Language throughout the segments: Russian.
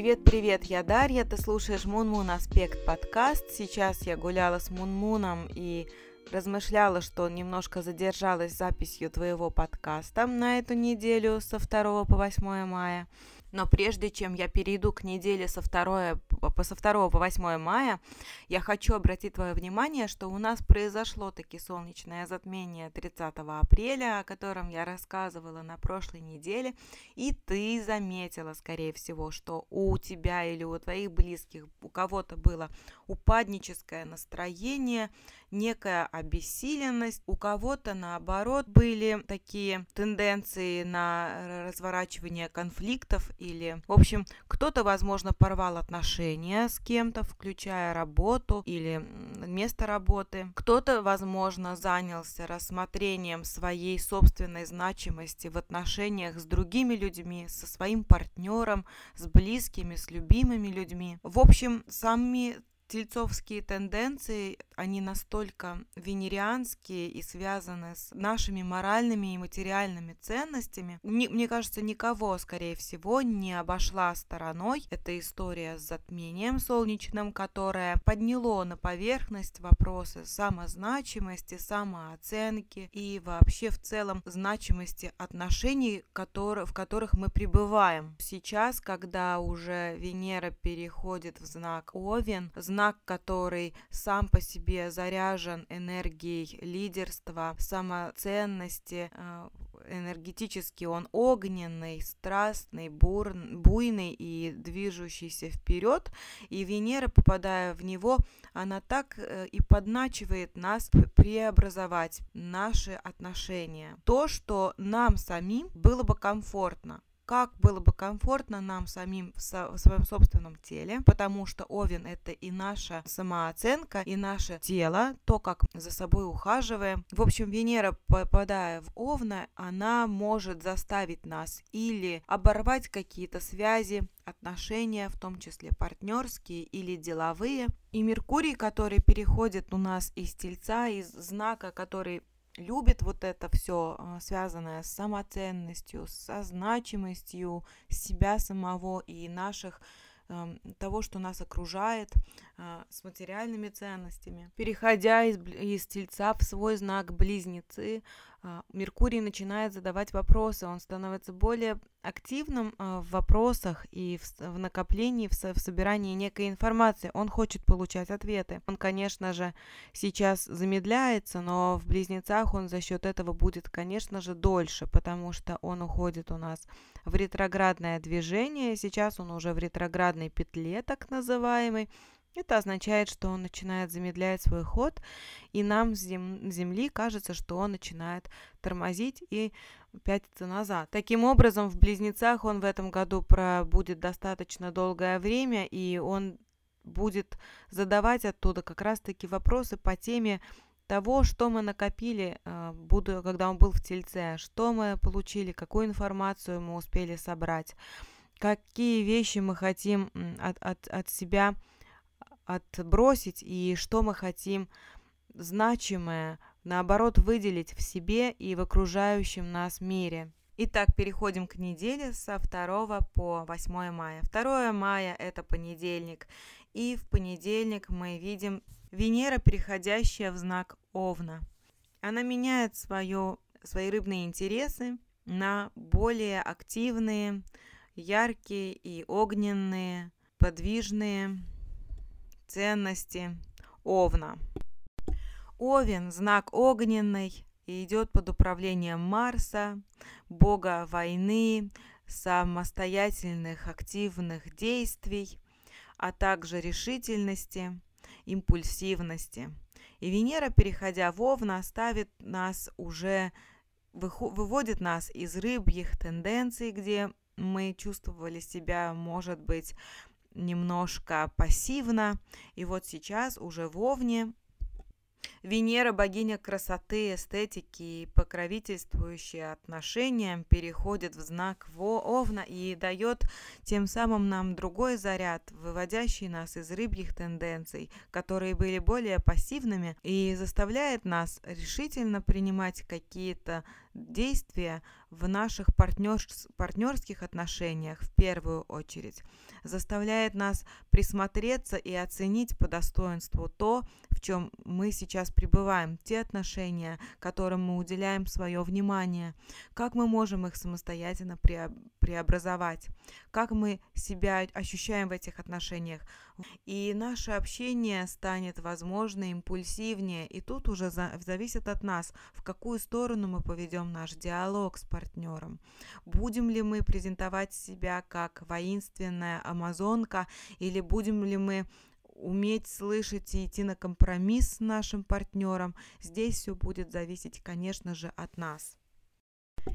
Привет-привет, я Дарья, ты слушаешь Мун-Мун Аспект подкаст. Сейчас я гуляла с Мун-Муном и размышляла, что немножко задержалась записью твоего подкаста на эту неделю со 2 по 8 мая. Но прежде чем я перейду к неделе со 2, со 2 по 8 мая, я хочу обратить твое внимание, что у нас произошло таки солнечное затмение 30 апреля, о котором я рассказывала на прошлой неделе, и ты заметила, скорее всего, что у тебя или у твоих близких, у кого-то было упадническое настроение, некая обессиленность, у кого-то наоборот были такие тенденции на разворачивание конфликтов или, в общем, кто-то, возможно, порвал отношения с кем-то, включая работу или место работы. Кто-то, возможно, занялся рассмотрением своей собственной значимости в отношениях с другими людьми, со своим партнером, с близкими, с любимыми людьми. В общем, сами тельцовские тенденции, они настолько венерианские и связаны с нашими моральными и материальными ценностями. Не, мне кажется, никого, скорее всего, не обошла стороной эта история с затмением солнечным, которое подняло на поверхность вопросы самозначимости, самооценки и вообще в целом значимости отношений, которые, в которых мы пребываем. Сейчас, когда уже Венера переходит в знак Овен, знак, который сам по себе заряжен энергией лидерства, самоценности, э, энергетически он огненный, страстный, бур, буйный и движущийся вперед. И Венера, попадая в него, она так э, и подначивает нас преобразовать наши отношения. То, что нам самим было бы комфортно как было бы комфортно нам самим в, со в своем собственном теле, потому что Овен это и наша самооценка, и наше тело, то, как за собой ухаживаем. В общем, Венера, попадая в Овна, она может заставить нас или оборвать какие-то связи, отношения, в том числе партнерские или деловые. И Меркурий, который переходит у нас из Тельца, из знака, который любит вот это все, а, связанное с самоценностью, со значимостью себя самого и наших того, что нас окружает, с материальными ценностями. Переходя из, из Тельца в свой знак Близнецы, а, Меркурий начинает задавать вопросы, он становится более активным а, в вопросах и в, в накоплении, в, в собирании некой информации. Он хочет получать ответы. Он, конечно же, сейчас замедляется, но в Близнецах он за счет этого будет, конечно же, дольше, потому что он уходит у нас в ретроградное движение. Сейчас он уже в ретроградной петле, так называемой. Это означает, что он начинает замедлять свой ход, и нам с зем- Земли кажется, что он начинает тормозить и пятиться назад. Таким образом, в Близнецах он в этом году пробудет достаточно долгое время, и он будет задавать оттуда как раз-таки вопросы по теме того, что мы накопили, э, буду, когда он был в Тельце, что мы получили, какую информацию мы успели собрать, какие вещи мы хотим от, от, от себя отбросить и что мы хотим значимое, наоборот, выделить в себе и в окружающем нас мире. Итак, переходим к неделе со 2 по 8 мая. 2 мая – это понедельник, и в понедельник мы видим Венера, переходящая в знак Овна. Она меняет свое, свои рыбные интересы на более активные, яркие и огненные, подвижные, ценности Овна. Овен – знак огненный и идет под управлением Марса, бога войны, самостоятельных активных действий, а также решительности, импульсивности. И Венера, переходя в Овна, ставит нас уже, выводит нас из рыбьих тенденций, где мы чувствовали себя, может быть, немножко пассивно. И вот сейчас уже в Овне Венера, богиня красоты, эстетики и покровительствующая отношениям, переходит в знак Овна и дает тем самым нам другой заряд, выводящий нас из рыбьих тенденций, которые были более пассивными, и заставляет нас решительно принимать какие-то действия в наших партнерс- партнерских отношениях в первую очередь, заставляет нас присмотреться и оценить по достоинству то, в чем мы сейчас пребываем, те отношения, которым мы уделяем свое внимание, как мы можем их самостоятельно преобразовать, как мы себя ощущаем в этих отношениях. И наше общение станет, возможно, импульсивнее, и тут уже за, зависит от нас, в какую сторону мы поведем наш диалог с партнером. Будем ли мы презентовать себя как воинственная амазонка, или будем ли мы уметь слышать и идти на компромисс с нашим партнером, здесь все будет зависеть, конечно же, от нас.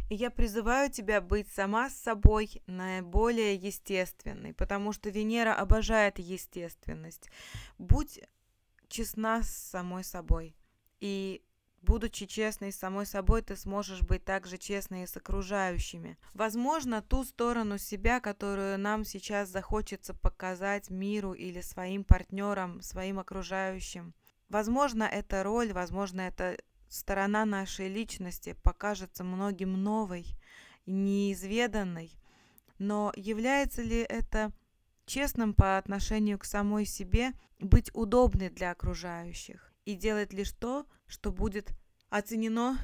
И я призываю тебя быть сама с собой наиболее естественной, потому что Венера обожает естественность. Будь честна с самой собой. И будучи честной с самой собой, ты сможешь быть также честной и с окружающими. Возможно, ту сторону себя, которую нам сейчас захочется показать миру или своим партнерам, своим окружающим. Возможно, это роль, возможно, это сторона нашей личности покажется многим новой, неизведанной, но является ли это честным по отношению к самой себе, быть удобной для окружающих и делать лишь то, что будет оценено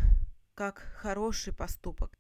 как хороший поступок.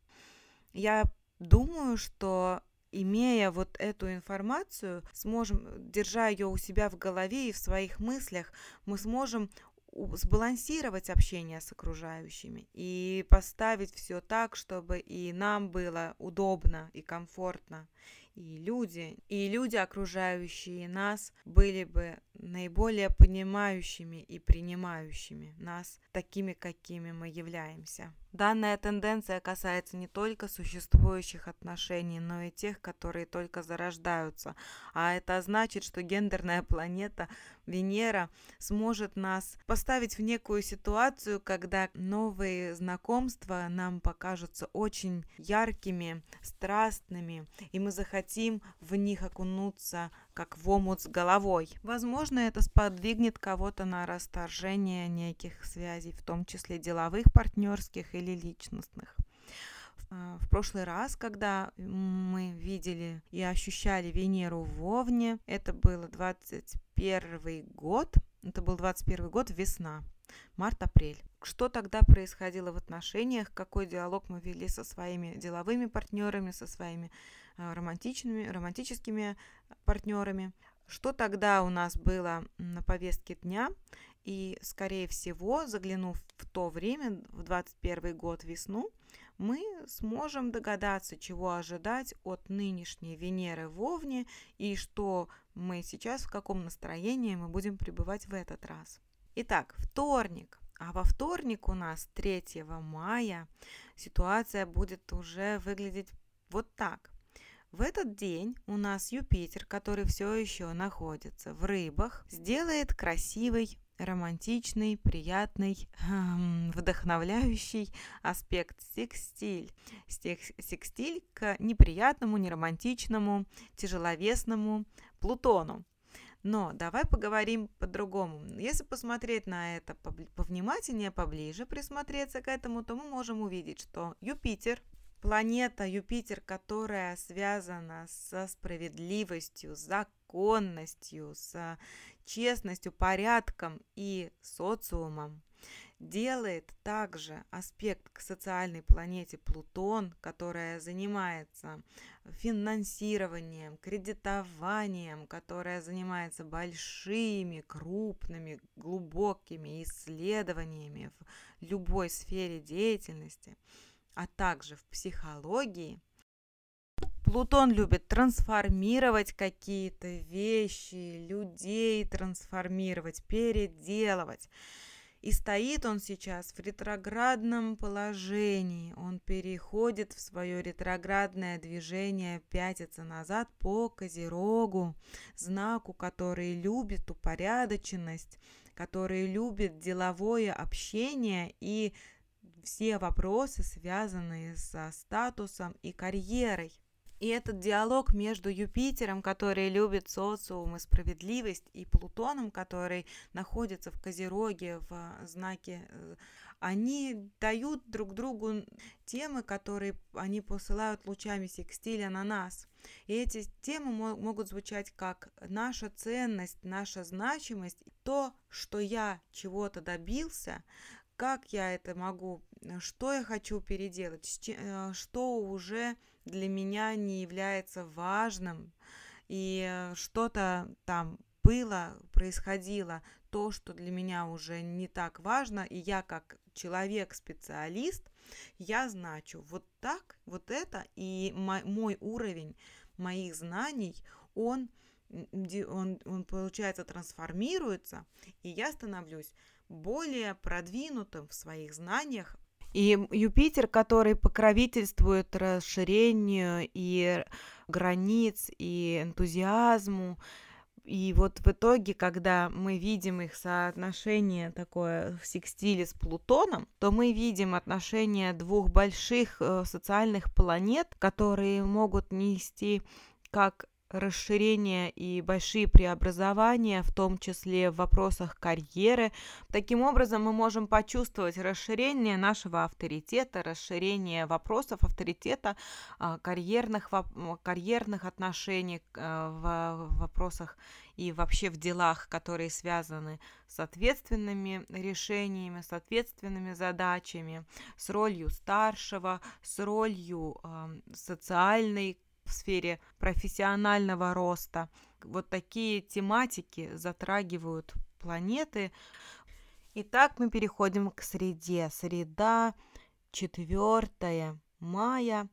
Я думаю, что имея вот эту информацию, сможем, держа ее у себя в голове и в своих мыслях, мы сможем сбалансировать общение с окружающими и поставить все так, чтобы и нам было удобно и комфортно, и люди, и люди, окружающие нас, были бы наиболее понимающими и принимающими нас такими, какими мы являемся. Данная тенденция касается не только существующих отношений, но и тех, которые только зарождаются. А это значит, что гендерная планета Венера сможет нас поставить в некую ситуацию, когда новые знакомства нам покажутся очень яркими, страстными, и мы захотим в них окунуться как в омут с головой. Возможно, это сподвигнет кого-то на расторжение неких связей, в том числе деловых, партнерских или личностных. А, в прошлый раз, когда мы видели и ощущали Венеру в Овне, это было 21 год, это был 21 год, весна, март-апрель. Что тогда происходило в отношениях, какой диалог мы вели со своими деловыми партнерами, со своими романтичными, романтическими партнерами. Что тогда у нас было на повестке дня? И, скорее всего, заглянув в то время, в 21 год весну, мы сможем догадаться, чего ожидать от нынешней Венеры в Овне и что мы сейчас, в каком настроении мы будем пребывать в этот раз. Итак, вторник. А во вторник у нас 3 мая ситуация будет уже выглядеть вот так. В этот день у нас Юпитер, который все еще находится в рыбах, сделает красивый романтичный, приятный, эм, вдохновляющий аспект секстиль. Секстиль к неприятному, неромантичному, тяжеловесному Плутону. Но давай поговорим по-другому. Если посмотреть на это повнимательнее, поближе присмотреться к этому, то мы можем увидеть, что Юпитер Планета Юпитер, которая связана со справедливостью, законностью, с честностью, порядком и социумом, делает также аспект к социальной планете Плутон, которая занимается финансированием, кредитованием, которая занимается большими, крупными, глубокими исследованиями в любой сфере деятельности – а также в психологии. Плутон любит трансформировать какие-то вещи, людей трансформировать, переделывать. И стоит он сейчас в ретроградном положении. Он переходит в свое ретроградное движение, пятится назад по Козерогу, знаку, который любит упорядоченность, который любит деловое общение и все вопросы, связанные со статусом и карьерой. И этот диалог между Юпитером, который любит социум и справедливость, и Плутоном, который находится в Козероге в знаке э, они дают друг другу темы, которые они посылают лучами секстиля на нас. И эти темы могут звучать как наша ценность, наша значимость, то, что я чего-то добился, как я это могу, что я хочу переделать, э, что уже для меня не является важным, и э, что-то там было, происходило, то, что для меня уже не так важно, и я как человек-специалист, я значу вот так, вот это, и мой уровень моих знаний, он, он, он, получается, трансформируется, и я становлюсь более продвинутым в своих знаниях. И Юпитер, который покровительствует расширению и границ, и энтузиазму, и вот в итоге, когда мы видим их соотношение такое в секстиле с Плутоном, то мы видим отношение двух больших э, социальных планет, которые могут нести как расширение и большие преобразования, в том числе в вопросах карьеры. Таким образом, мы можем почувствовать расширение нашего авторитета, расширение вопросов авторитета, а, карьерных, карьерных отношений а, в вопросах и вообще в делах, которые связаны с ответственными решениями, с ответственными задачами, с ролью старшего, с ролью э, социальной в сфере профессионального роста. Вот такие тематики затрагивают планеты. Итак, мы переходим к среде. Среда 4 мая.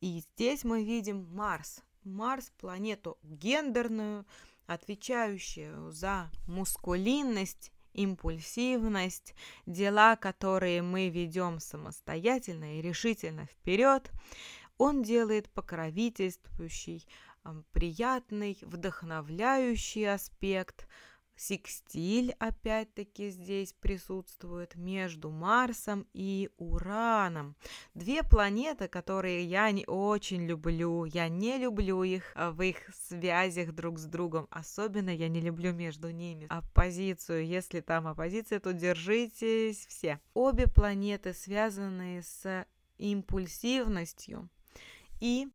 И здесь мы видим Марс. Марс – планету гендерную, отвечающую за мускулинность, импульсивность, дела, которые мы ведем самостоятельно и решительно вперед. Он делает покровительствующий, приятный, вдохновляющий аспект. Секстиль опять-таки здесь присутствует между Марсом и Ураном. Две планеты, которые я не очень люблю. Я не люблю их а, в их связях друг с другом. Особенно я не люблю между ними оппозицию. Если там оппозиция, то держитесь все. Обе планеты связаны с импульсивностью, и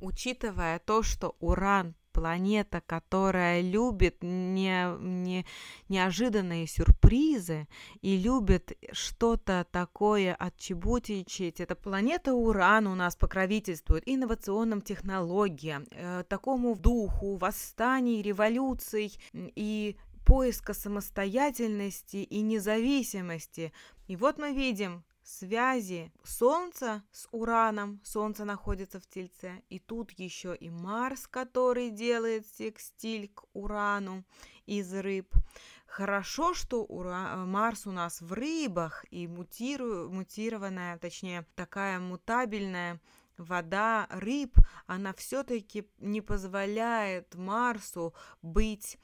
учитывая то, что Уран планета, которая любит не, не, неожиданные сюрпризы и любит что-то такое отчебутичить. Эта планета Уран у нас покровительствует инновационным технологиям, э, такому духу восстаний, революций и поиска самостоятельности и независимости. И вот мы видим, связи Солнца с Ураном. Солнце находится в Тельце. И тут еще и Марс, который делает секстиль к Урану из рыб. Хорошо, что Ура... Марс у нас в рыбах и мутиру... мутированная, точнее, такая мутабельная вода рыб, она все-таки не позволяет Марсу быть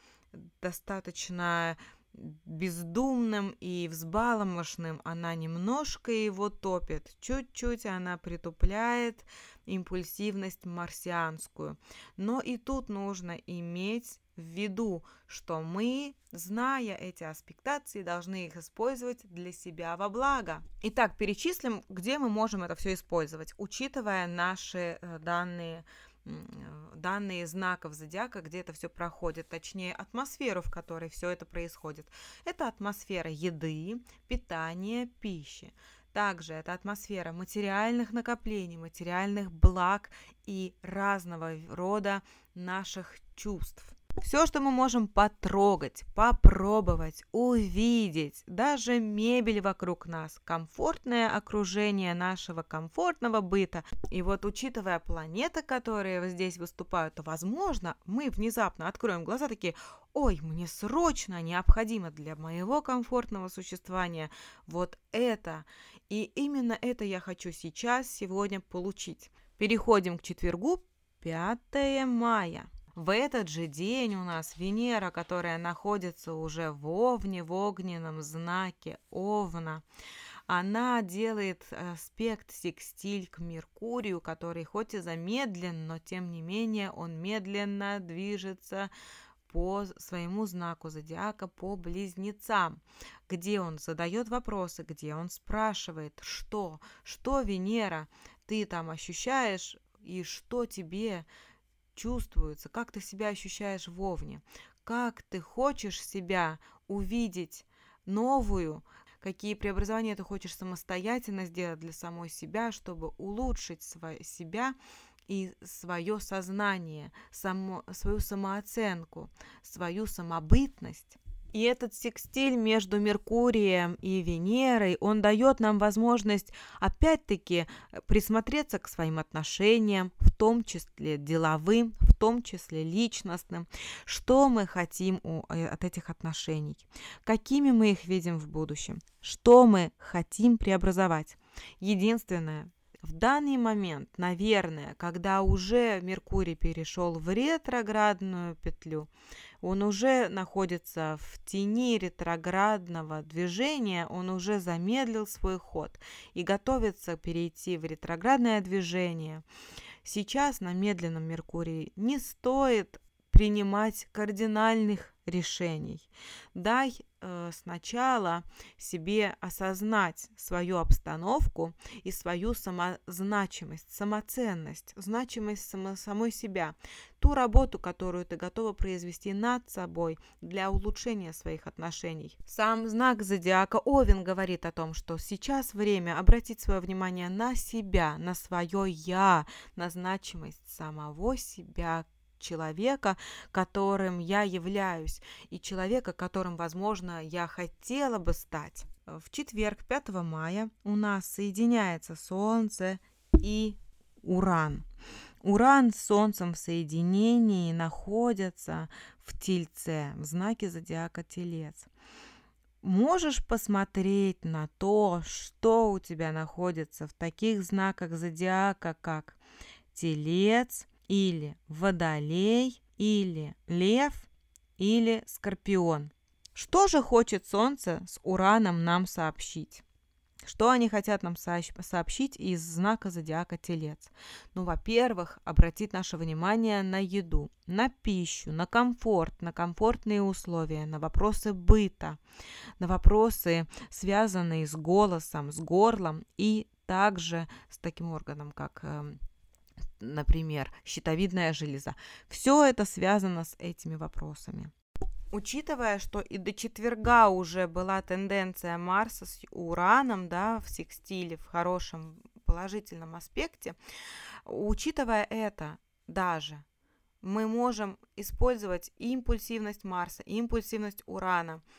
достаточно бездумным и взбаломошным она немножко его топит, чуть-чуть она притупляет импульсивность марсианскую. Но и тут нужно иметь в виду, что мы, зная эти аспектации, должны их использовать для себя во благо. Итак, перечислим, где мы можем это все использовать, учитывая наши э, данные данные знаков зодиака, где это все проходит, точнее атмосферу, в которой все это происходит. Это атмосфера еды, питания, пищи. Также это атмосфера материальных накоплений, материальных благ и разного рода наших чувств. Все, что мы можем потрогать, попробовать, увидеть, даже мебель вокруг нас, комфортное окружение нашего комфортного быта. И вот учитывая планеты, которые здесь выступают, то, возможно, мы внезапно откроем глаза такие, ой, мне срочно необходимо для моего комфортного существования вот это. И именно это я хочу сейчас, сегодня получить. Переходим к четвергу, 5 мая. В этот же день у нас Венера, которая находится уже в Овне, в огненном знаке Овна, она делает аспект секстиль к Меркурию, который хоть и замедлен, но тем не менее он медленно движется по своему знаку зодиака, по близнецам, где он задает вопросы, где он спрашивает, что, что Венера, ты там ощущаешь? И что тебе чувствуется, как ты себя ощущаешь вовне, как ты хочешь себя увидеть новую, какие преобразования ты хочешь самостоятельно сделать для самой себя, чтобы улучшить свой, себя и свое сознание, само, свою самооценку, свою самобытность. И этот секстиль между Меркурием и Венерой, он дает нам возможность опять-таки присмотреться к своим отношениям, в том числе деловым, в том числе личностным. Что мы хотим у, э, от этих отношений? Какими мы их видим в будущем? Что мы хотим преобразовать? Единственное, в данный момент, наверное, когда уже Меркурий перешел в ретроградную петлю, он уже находится в тени ретроградного движения, он уже замедлил свой ход и готовится перейти в ретроградное движение. Сейчас на медленном Меркурии не стоит принимать кардинальных решений. Дай э, сначала себе осознать свою обстановку и свою самозначимость, самоценность, значимость само, самой себя, ту работу, которую ты готова произвести над собой для улучшения своих отношений. Сам знак зодиака Овен говорит о том, что сейчас время обратить свое внимание на себя, на свое я, на значимость самого себя человека, которым я являюсь, и человека, которым, возможно, я хотела бы стать. В четверг, 5 мая, у нас соединяется Солнце и Уран. Уран с Солнцем в соединении находятся в Тельце, в знаке зодиака Телец. Можешь посмотреть на то, что у тебя находится в таких знаках зодиака, как Телец, или водолей, или лев, или скорпион. Что же хочет Солнце с Ураном нам сообщить? Что они хотят нам сообщить из знака зодиака Телец? Ну, во-первых, обратить наше внимание на еду, на пищу, на комфорт, на комфортные условия, на вопросы быта, на вопросы, связанные с голосом, с горлом и также с таким органом, как эм, например, щитовидная железа. Все это связано с этими вопросами. Учитывая, что и до четверга уже была тенденция Марса с Ураном, да, в секстиле, в хорошем положительном аспекте, учитывая это даже, мы можем использовать импульсивность Марса, импульсивность Урана –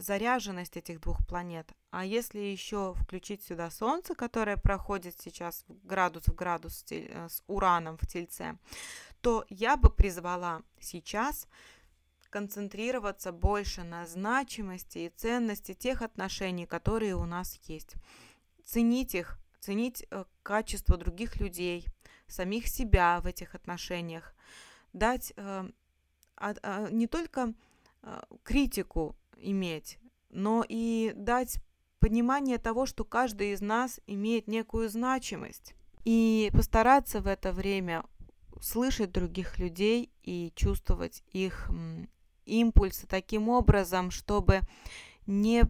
заряженность этих двух планет. А если еще включить сюда Солнце, которое проходит сейчас градус в градус э, с Ураном в Тельце, то я бы призвала сейчас концентрироваться больше на значимости и ценности тех отношений, которые у нас есть. Ценить их, ценить э, качество других людей, самих себя в этих отношениях, дать э, а, не только критику иметь, но и дать понимание того, что каждый из нас имеет некую значимость. И постараться в это время слышать других людей и чувствовать их импульсы таким образом, чтобы не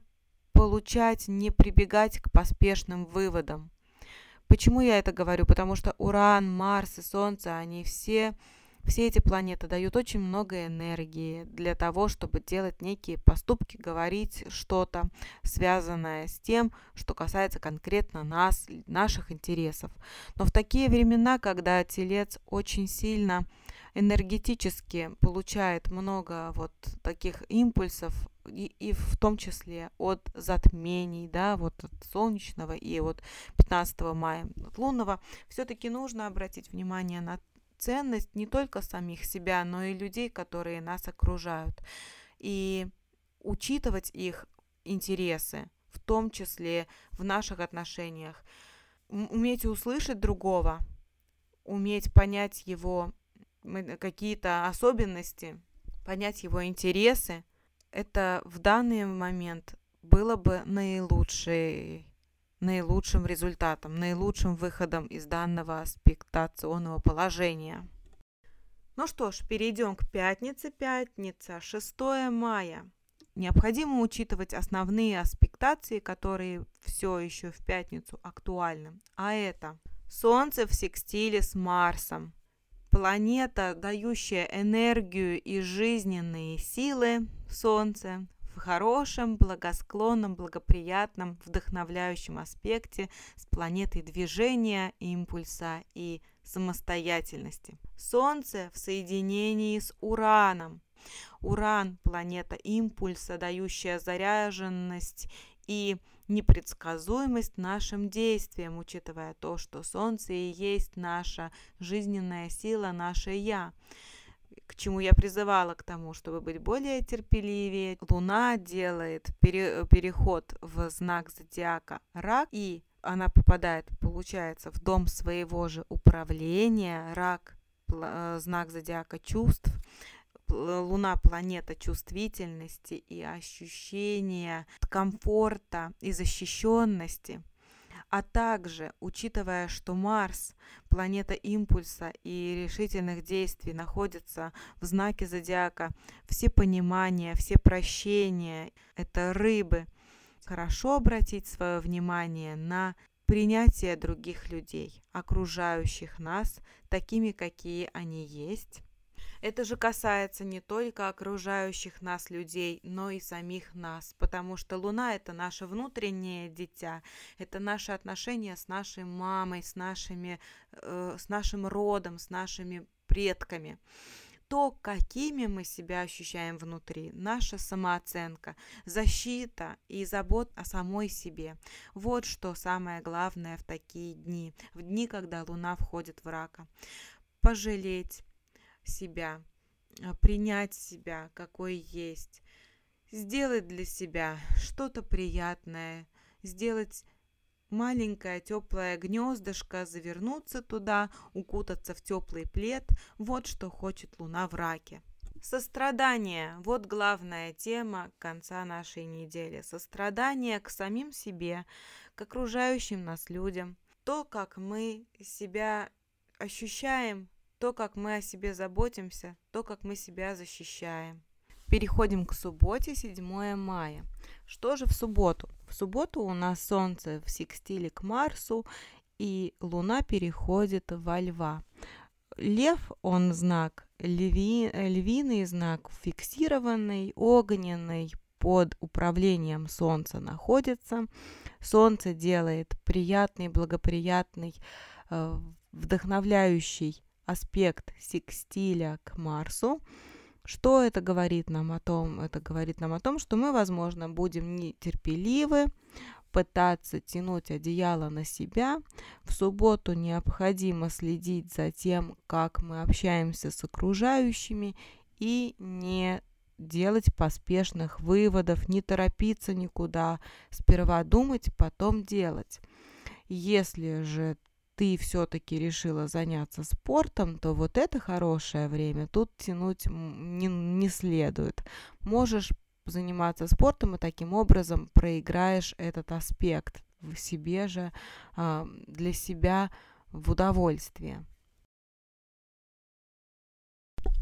получать, не прибегать к поспешным выводам. Почему я это говорю? Потому что Уран, Марс и Солнце, они все все эти планеты дают очень много энергии для того, чтобы делать некие поступки, говорить что-то, связанное с тем, что касается конкретно нас, наших интересов. Но в такие времена, когда телец очень сильно энергетически получает много вот таких импульсов, и, и в том числе от затмений, да, вот от солнечного и от 15 мая от лунного, все-таки нужно обратить внимание на ценность не только самих себя, но и людей, которые нас окружают. И учитывать их интересы, в том числе в наших отношениях. Уметь услышать другого, уметь понять его какие-то особенности, понять его интересы, это в данный момент было бы наилучшей наилучшим результатом, наилучшим выходом из данного аспектационного положения. Ну что ж, перейдем к пятнице. Пятница, 6 мая. Необходимо учитывать основные аспектации, которые все еще в пятницу актуальны. А это Солнце в секстиле с Марсом, планета, дающая энергию и жизненные силы, Солнце, в хорошем, благосклонном, благоприятном, вдохновляющем аспекте с планетой движения, импульса и самостоятельности. Солнце в соединении с Ураном. Уран – планета импульса, дающая заряженность и непредсказуемость нашим действиям, учитывая то, что Солнце и есть наша жизненная сила, наше «Я» к чему я призывала к тому, чтобы быть более терпеливее. Луна делает пере, переход в знак зодиака Рак, и она попадает, получается, в дом своего же управления. Рак э, знак зодиака чувств. Луна планета чувствительности и ощущения комфорта и защищенности а также, учитывая, что Марс, планета импульса и решительных действий, находится в знаке зодиака, все понимания, все прощения, это рыбы, хорошо обратить свое внимание на принятие других людей, окружающих нас, такими, какие они есть, это же касается не только окружающих нас людей, но и самих нас, потому что Луна – это наше внутреннее дитя, это наши отношения с нашей мамой, с, нашими, э, с нашим родом, с нашими предками то, какими мы себя ощущаем внутри, наша самооценка, защита и забот о самой себе. Вот что самое главное в такие дни, в дни, когда Луна входит в рака. Пожалеть, себя, а, принять себя, какой есть, сделать для себя что-то приятное, сделать маленькое теплое гнездышко, завернуться туда, укутаться в теплый плед. Вот что хочет Луна в раке. Сострадание – вот главная тема конца нашей недели. Сострадание к самим себе, к окружающим нас людям. То, как мы себя ощущаем то, как мы о себе заботимся, то, как мы себя защищаем. Переходим к субботе, 7 мая. Что же в субботу? В субботу у нас Солнце в секстиле к Марсу, и Луна переходит во Льва. Лев, он знак, льви, львиный знак, фиксированный, огненный, под управлением Солнца находится. Солнце делает приятный, благоприятный, э, вдохновляющий аспект секстиля к Марсу. Что это говорит нам о том? Это говорит нам о том, что мы, возможно, будем нетерпеливы, пытаться тянуть одеяло на себя. В субботу необходимо следить за тем, как мы общаемся с окружающими и не делать поспешных выводов, не торопиться никуда, сперва думать, потом делать. Если же ты все-таки решила заняться спортом, то вот это хорошее время тут тянуть не, не следует. Можешь заниматься спортом и таким образом проиграешь этот аспект в себе же, а, для себя в удовольствие.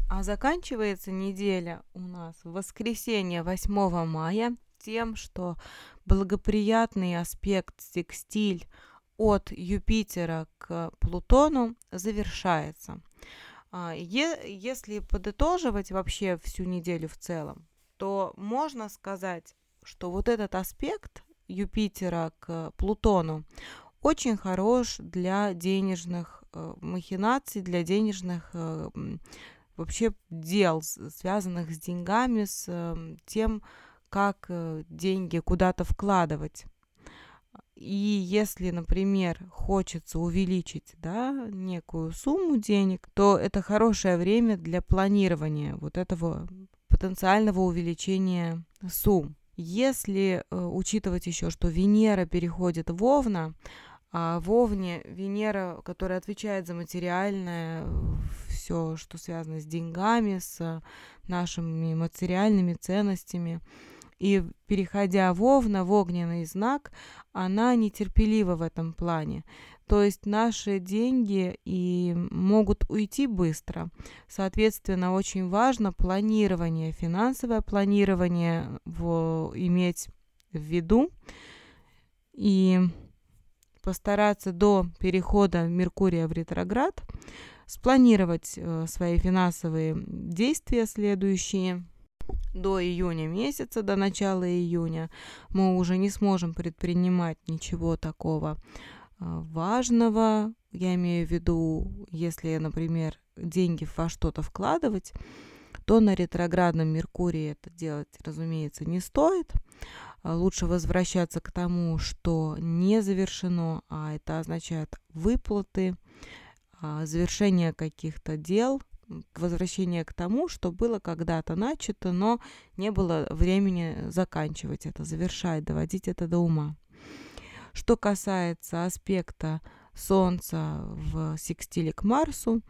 А заканчивается неделя у нас в воскресенье 8 мая тем, что благоприятный аспект секстиль от Юпитера к Плутону завершается. А, если подытоживать вообще всю неделю в целом, то можно сказать, что вот этот аспект Юпитера к Плутону очень хорош для денежных э, махинаций, для денежных э, вообще дел, связанных с деньгами, с э, тем, как деньги куда-то вкладывать. И если, например, хочется увеличить да, некую сумму денег, то это хорошее время для планирования вот этого потенциального увеличения сумм. Если э, учитывать еще, что Венера переходит в Овна, а в Овне Венера, которая отвечает за материальное, все, что связано с деньгами, с нашими материальными ценностями, и переходя в Овна, в огненный знак, она нетерпелива в этом плане. То есть наши деньги и могут уйти быстро. Соответственно, очень важно планирование, финансовое планирование в, иметь в виду и постараться до перехода Меркурия в ретроград спланировать э, свои финансовые действия следующие до июня месяца, до начала июня, мы уже не сможем предпринимать ничего такого а, важного. Я имею в виду, если, например, деньги во что-то вкладывать, то на ретроградном Меркурии это делать, разумеется, не стоит. А, лучше возвращаться к тому, что не завершено, а это означает выплаты, а, завершение каких-то дел, возвращение к тому, что было когда-то начато, но не было времени заканчивать это, завершать, доводить это до ума. Что касается аспекта Солнца в секстиле к Марсу,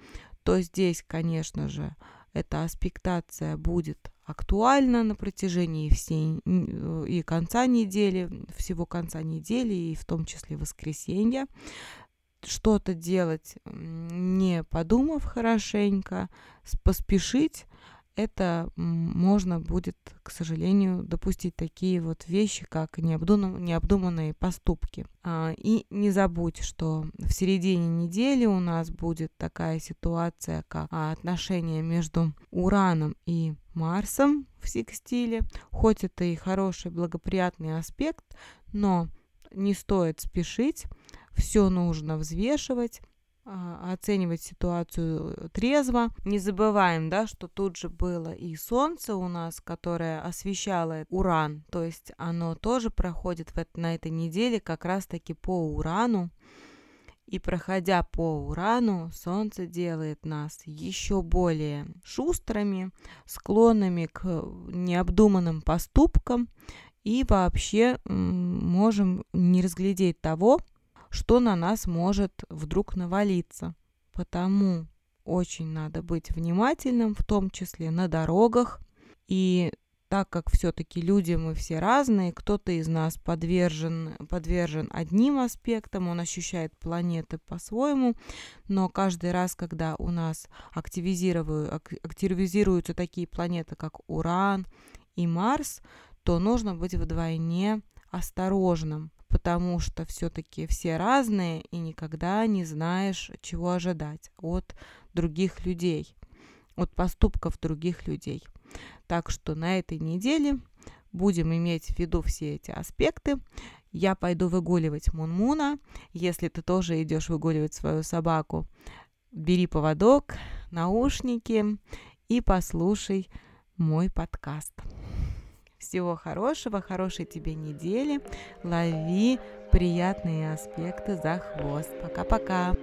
то здесь, конечно же, эта аспектация будет актуальна на протяжении всей и конца недели, всего конца недели, и в том числе воскресенья что-то делать, не подумав хорошенько, поспешить, это можно будет, к сожалению, допустить такие вот вещи, как необдуманные, поступки. А, и не забудь, что в середине недели у нас будет такая ситуация, как отношения между Ураном и Марсом в секстиле. Хоть это и хороший, благоприятный аспект, но не стоит спешить, все нужно взвешивать, а, оценивать ситуацию трезво. Не забываем, да, что тут же было и Солнце у нас, которое освещало Уран, то есть оно тоже проходит в, на этой неделе как раз-таки по Урану. И проходя по Урану, Солнце делает нас еще более шустрыми, склонными к необдуманным поступкам и вообще можем не разглядеть того, что на нас может вдруг навалиться. Потому очень надо быть внимательным, в том числе на дорогах. И так как все-таки люди мы все разные, кто-то из нас подвержен, подвержен одним аспектам, он ощущает планеты по-своему, но каждый раз, когда у нас активизируются такие планеты, как Уран и Марс, то нужно быть вдвойне осторожным, потому что все-таки все разные и никогда не знаешь, чего ожидать от других людей, от поступков других людей. Так что на этой неделе будем иметь в виду все эти аспекты. Я пойду выгуливать Мунмуна. Если ты тоже идешь выгуливать свою собаку, бери поводок, наушники и послушай мой подкаст. Всего хорошего, хорошей тебе недели. Лови приятные аспекты за хвост. Пока-пока.